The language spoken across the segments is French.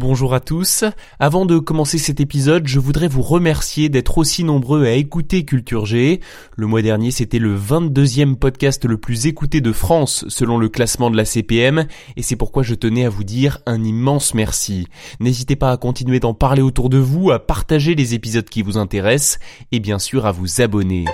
Bonjour à tous. Avant de commencer cet épisode, je voudrais vous remercier d'être aussi nombreux à écouter Culture G. Le mois dernier, c'était le 22e podcast le plus écouté de France selon le classement de la CPM et c'est pourquoi je tenais à vous dire un immense merci. N'hésitez pas à continuer d'en parler autour de vous, à partager les épisodes qui vous intéressent et bien sûr à vous abonner.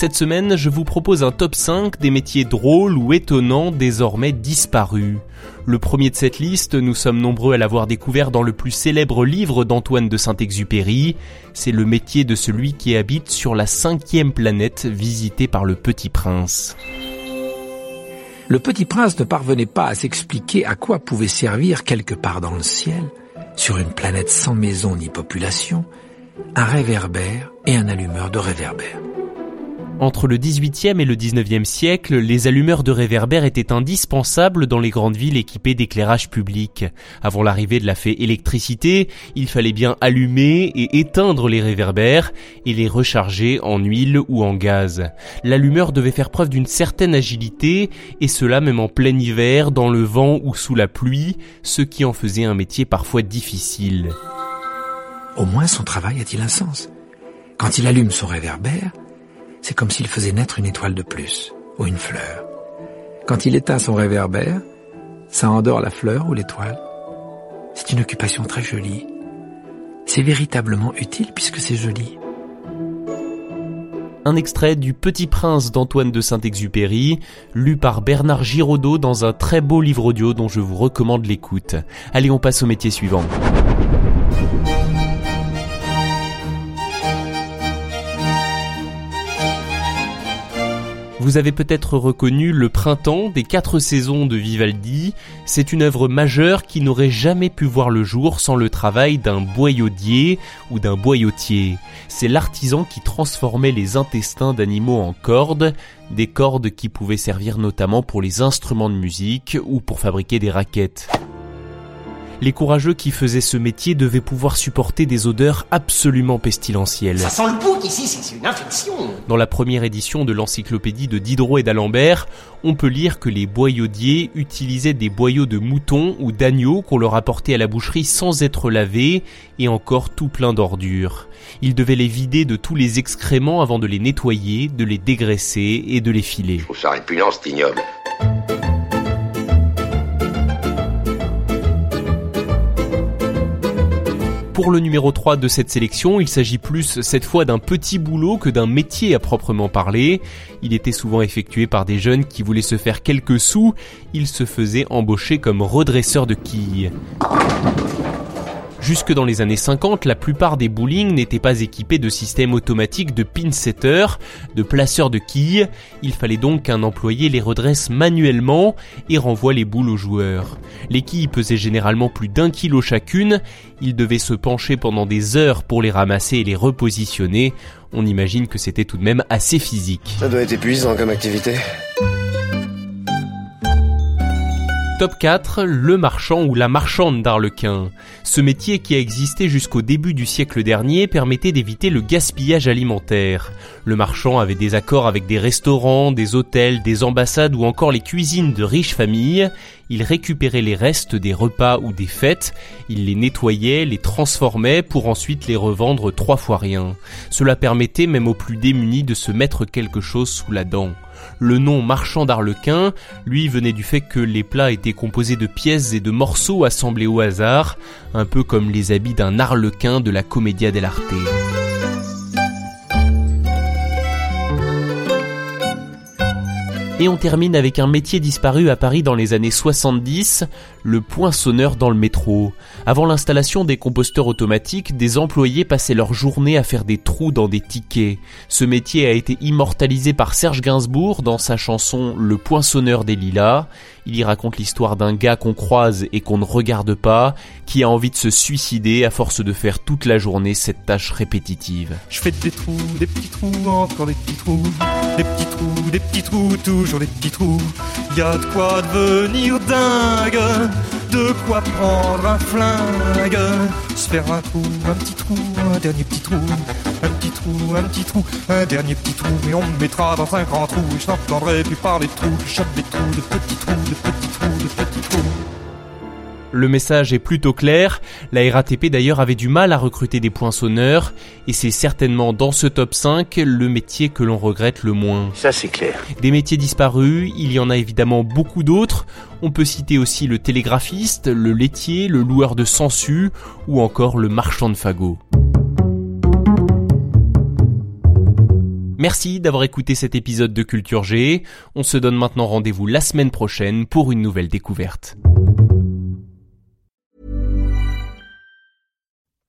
Cette semaine, je vous propose un top 5 des métiers drôles ou étonnants désormais disparus. Le premier de cette liste, nous sommes nombreux à l'avoir découvert dans le plus célèbre livre d'Antoine de Saint-Exupéry, c'est le métier de celui qui habite sur la cinquième planète visitée par le Petit Prince. Le petit prince ne parvenait pas à s'expliquer à quoi pouvait servir quelque part dans le ciel, sur une planète sans maison ni population, un réverbère et un allumeur de réverbère. Entre le 18e et le 19e siècle, les allumeurs de réverbères étaient indispensables dans les grandes villes équipées d'éclairage public. Avant l'arrivée de la fée électricité, il fallait bien allumer et éteindre les réverbères et les recharger en huile ou en gaz. L'allumeur devait faire preuve d'une certaine agilité et cela même en plein hiver, dans le vent ou sous la pluie, ce qui en faisait un métier parfois difficile. Au moins son travail a-t-il un sens? Quand il allume son réverbère, c'est comme s'il faisait naître une étoile de plus, ou une fleur. Quand il éteint son réverbère, ça endort la fleur ou l'étoile. C'est une occupation très jolie. C'est véritablement utile puisque c'est joli. Un extrait du Petit Prince d'Antoine de Saint-Exupéry, lu par Bernard Giraudot dans un très beau livre audio dont je vous recommande l'écoute. Allez, on passe au métier suivant. Vous avez peut-être reconnu Le Printemps des quatre saisons de Vivaldi. C'est une œuvre majeure qui n'aurait jamais pu voir le jour sans le travail d'un boyaudier ou d'un boyautier. C'est l'artisan qui transformait les intestins d'animaux en cordes, des cordes qui pouvaient servir notamment pour les instruments de musique ou pour fabriquer des raquettes. Les courageux qui faisaient ce métier devaient pouvoir supporter des odeurs absolument pestilentielles. Ça sent le bouc ici, c'est une infection. Dans la première édition de l'encyclopédie de Diderot et d'Alembert, on peut lire que les boyaudiers utilisaient des boyaux de moutons ou d'agneaux qu'on leur apportait à la boucherie sans être lavés et encore tout plein d'ordures. Ils devaient les vider de tous les excréments avant de les nettoyer, de les dégraisser et de les filer. Je trouve ça répugnant, cet ignoble. Pour le numéro 3 de cette sélection, il s'agit plus cette fois d'un petit boulot que d'un métier à proprement parler. Il était souvent effectué par des jeunes qui voulaient se faire quelques sous, ils se faisaient embaucher comme redresseurs de quilles. Jusque dans les années 50, la plupart des bowling n'étaient pas équipés de systèmes automatiques de pin-setter, de placeurs de quilles. Il fallait donc qu'un employé les redresse manuellement et renvoie les boules aux joueurs. Les quilles pesaient généralement plus d'un kilo chacune. Il devait se pencher pendant des heures pour les ramasser et les repositionner. On imagine que c'était tout de même assez physique. Ça doit être épuisant comme activité. Top 4, le marchand ou la marchande d'Arlequin. Ce métier qui a existé jusqu'au début du siècle dernier permettait d'éviter le gaspillage alimentaire. Le marchand avait des accords avec des restaurants, des hôtels, des ambassades ou encore les cuisines de riches familles. Il récupérait les restes des repas ou des fêtes, il les nettoyait, les transformait pour ensuite les revendre trois fois rien. Cela permettait même aux plus démunis de se mettre quelque chose sous la dent. Le nom marchand d'Arlequin, lui, venait du fait que les plats étaient composés de pièces et de morceaux assemblés au hasard, un peu comme les habits d'un arlequin de la Commedia dell'arte. Et on termine avec un métier disparu à Paris dans les années 70, le poinçonneur dans le métro. Avant l'installation des composteurs automatiques, des employés passaient leur journée à faire des trous dans des tickets. Ce métier a été immortalisé par Serge Gainsbourg dans sa chanson Le poinçonneur des lilas. Il y raconte l'histoire d'un gars qu'on croise et qu'on ne regarde pas, qui a envie de se suicider à force de faire toute la journée cette tâche répétitive. Je fais des trous, des petits trous, encore des petits trous, des petits trous, des petits trous, toujours des petits trous. Y a de quoi devenir dingue, de quoi prendre un flingue, se faire un trou, un petit trou, un dernier petit trou, un petit trou, un petit trou, un dernier petit trou, et on me mettra dans un grand trou, et je n'entendrai plus parler de trous, je des trous, de petits trous, de petits trous, de petits trous. Le message est plutôt clair, la RATP d'ailleurs avait du mal à recruter des poinçonneurs, et c'est certainement dans ce top 5 le métier que l'on regrette le moins. Ça c'est clair. Des métiers disparus, il y en a évidemment beaucoup d'autres, on peut citer aussi le télégraphiste, le laitier, le loueur de sangsues, ou encore le marchand de fagots. Merci d'avoir écouté cet épisode de Culture G. On se donne maintenant rendez-vous la semaine prochaine pour une nouvelle découverte.